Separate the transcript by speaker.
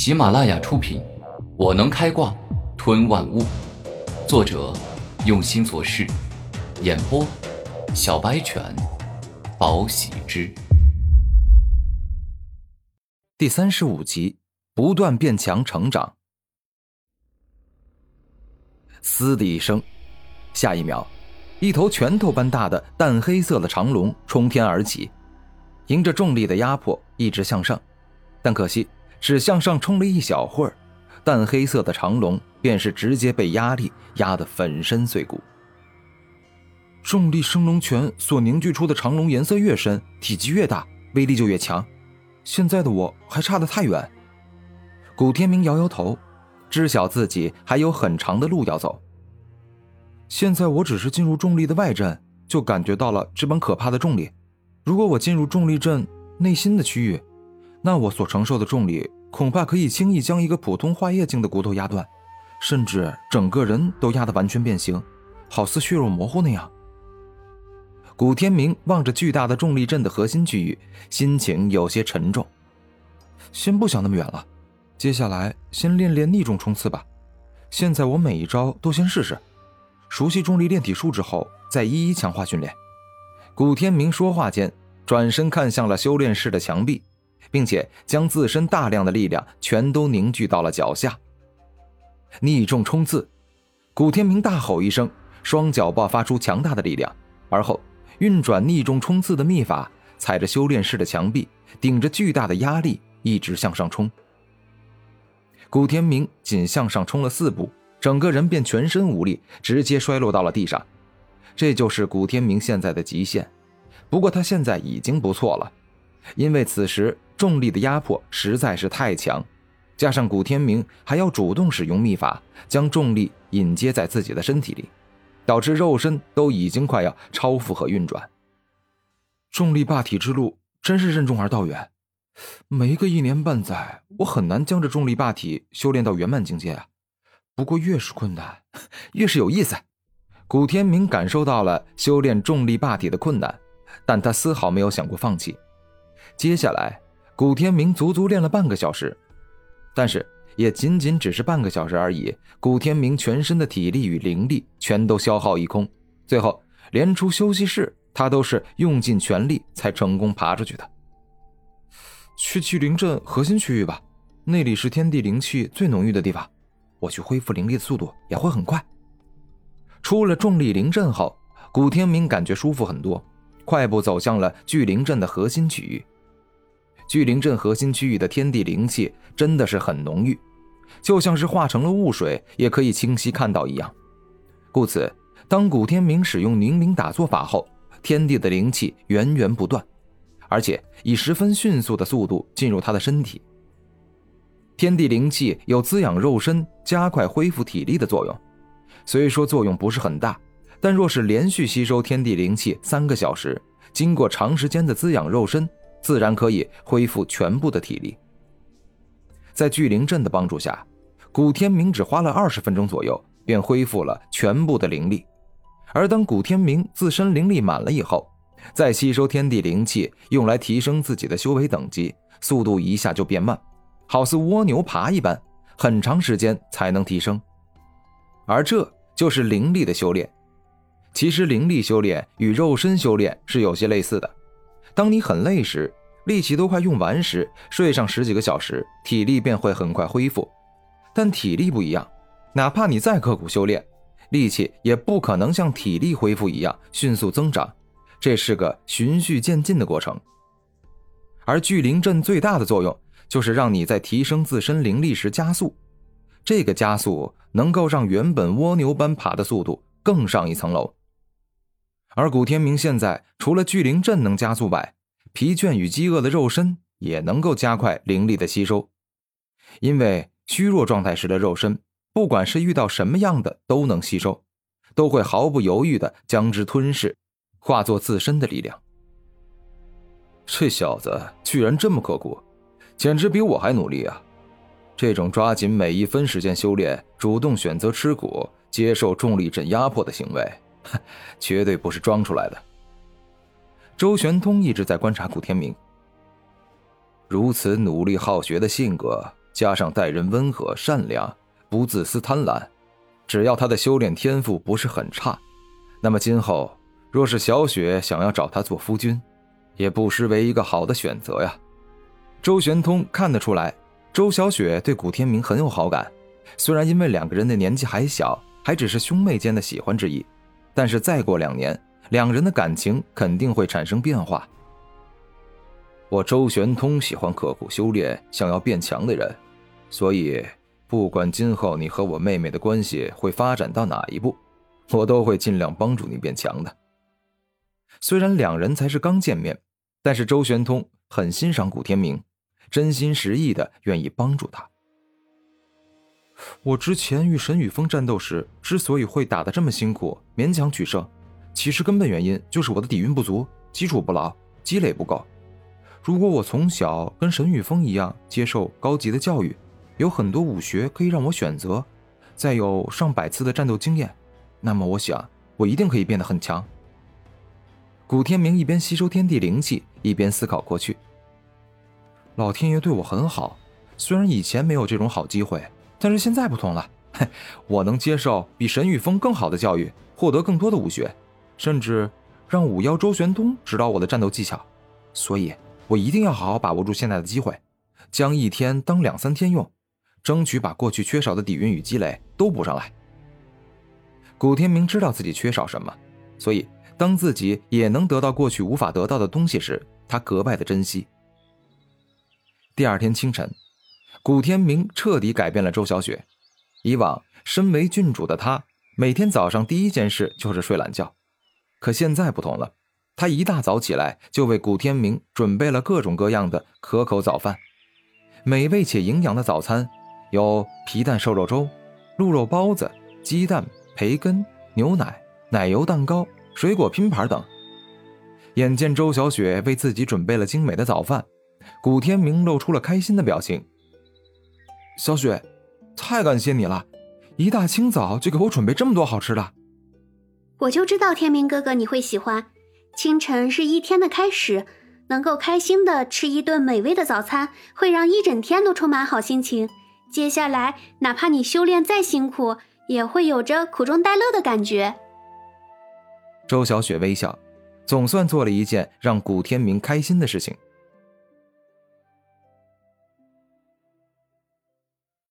Speaker 1: 喜马拉雅出品，《我能开挂吞万物》，作者用心做事，演播小白犬，宝喜之。
Speaker 2: 第三十五集，不断变强，成长。嘶的一声，下一秒，一头拳头般大的淡黑色的长龙冲天而起，迎着重力的压迫一直向上，但可惜。只向上冲了一小会儿，淡黑色的长龙便是直接被压力压得粉身碎骨。重力升龙拳所凝聚出的长龙颜色越深，体积越大，威力就越强。现在的我还差得太远。古天明摇摇头，知晓自己还有很长的路要走。现在我只是进入重力的外阵，就感觉到了这般可怕的重力。如果我进入重力阵内心的区域，那我所承受的重力，恐怕可以轻易将一个普通化液境的骨头压断，甚至整个人都压得完全变形，好似血肉模糊那样。古天明望着巨大的重力阵的核心区域，心情有些沉重。先不想那么远了，接下来先练练逆重冲刺吧。现在我每一招都先试试，熟悉重力炼体术之后，再一一强化训练。古天明说话间，转身看向了修炼室的墙壁。并且将自身大量的力量全都凝聚到了脚下。逆重冲刺，古天明大吼一声，双脚爆发出强大的力量，而后运转逆重冲刺的秘法，踩着修炼室的墙壁，顶着巨大的压力一直向上冲。古天明仅向上冲了四步，整个人便全身无力，直接摔落到了地上。这就是古天明现在的极限。不过他现在已经不错了，因为此时。重力的压迫实在是太强，加上古天明还要主动使用秘法将重力引接在自己的身体里，导致肉身都已经快要超负荷运转。重力霸体之路真是任重而道远，没个一年半载，我很难将这重力霸体修炼到圆满境界啊。不过越是困难，越是有意思。古天明感受到了修炼重力霸体的困难，但他丝毫没有想过放弃。接下来。古天明足足练了半个小时，但是也仅仅只是半个小时而已。古天明全身的体力与灵力全都消耗一空，最后连出休息室，他都是用尽全力才成功爬出去的。去聚灵阵核心区域吧，那里是天地灵气最浓郁的地方，我去恢复灵力的速度也会很快。出了重力灵阵后，古天明感觉舒服很多，快步走向了聚灵阵的核心区域。聚灵阵核心区域的天地灵气真的是很浓郁，就像是化成了雾水也可以清晰看到一样。故此，当古天明使用凝灵打坐法后，天地的灵气源源不断，而且以十分迅速的速度进入他的身体。天地灵气有滋养肉身、加快恢复体力的作用，虽说作用不是很大，但若是连续吸收天地灵气三个小时，经过长时间的滋养肉身。自然可以恢复全部的体力。在聚灵阵的帮助下，古天明只花了二十分钟左右，便恢复了全部的灵力。而当古天明自身灵力满了以后，再吸收天地灵气，用来提升自己的修为等级，速度一下就变慢，好似蜗牛爬一般，很长时间才能提升。而这就是灵力的修炼。其实，灵力修炼与肉身修炼是有些类似的。当你很累时，力气都快用完时，睡上十几个小时，体力便会很快恢复。但体力不一样，哪怕你再刻苦修炼，力气也不可能像体力恢复一样迅速增长，这是个循序渐进的过程。而聚灵阵最大的作用，就是让你在提升自身灵力时加速，这个加速能够让原本蜗牛般爬的速度更上一层楼。而古天明现在除了聚灵阵能加速外，疲倦与饥饿的肉身也能够加快灵力的吸收。因为虚弱状态时的肉身，不管是遇到什么样的都能吸收，都会毫不犹豫的将之吞噬，化作自身的力量。这小子居然这么刻苦，简直比我还努力啊！这种抓紧每一分时间修炼，主动选择吃苦，接受重力阵压迫的行为。绝对不是装出来的。周玄通一直在观察古天明，如此努力好学的性格，加上待人温和、善良，不自私、贪婪，只要他的修炼天赋不是很差，那么今后若是小雪想要找他做夫君，也不失为一个好的选择呀。周玄通看得出来，周小雪对古天明很有好感。虽然因为两个人的年纪还小，还只是兄妹间的喜欢之意，但是再过两年，两人的感情肯定会产生变化。我周玄通喜欢刻苦修炼、想要变强的人，所以不管今后你和我妹妹的关系会发展到哪一步，我都会尽量帮助你变强的。虽然两人才是刚见面，但是周玄通很欣赏古天明。真心实意的愿意帮助他。我之前与沈雨峰战斗时，之所以会打得这么辛苦，勉强取胜，其实根本原因就是我的底蕴不足，基础不牢，积累不够。如果我从小跟沈雨峰一样接受高级的教育，有很多武学可以让我选择，再有上百次的战斗经验，那么我想我一定可以变得很强。古天明一边吸收天地灵气，一边思考过去。老天爷对我很好，虽然以前没有这种好机会，但是现在不同了。嘿，我能接受比神玉峰更好的教育，获得更多的武学，甚至让五妖周玄东指导我的战斗技巧。所以，我一定要好好把握住现在的机会，将一天当两三天用，争取把过去缺少的底蕴与积累都补上来。古天明知道自己缺少什么，所以当自己也能得到过去无法得到的东西时，他格外的珍惜。第二天清晨，古天明彻底改变了周小雪。以往身为郡主的她，每天早上第一件事就是睡懒觉，可现在不同了。她一大早起来就为古天明准备了各种各样的可口早饭，美味且营养的早餐有皮蛋瘦肉粥、鹿肉包子、鸡蛋、培根、牛奶、奶油蛋糕、水果拼盘等。眼见周小雪为自己准备了精美的早饭。古天明露出了开心的表情。小雪，太感谢你了，一大清早就给我准备这么多好吃的。
Speaker 3: 我就知道天明哥哥你会喜欢。清晨是一天的开始，能够开心的吃一顿美味的早餐，会让一整天都充满好心情。接下来，哪怕你修炼再辛苦，也会有着苦中带乐的感觉。
Speaker 2: 周小雪微笑，总算做了一件让古天明开心的事情。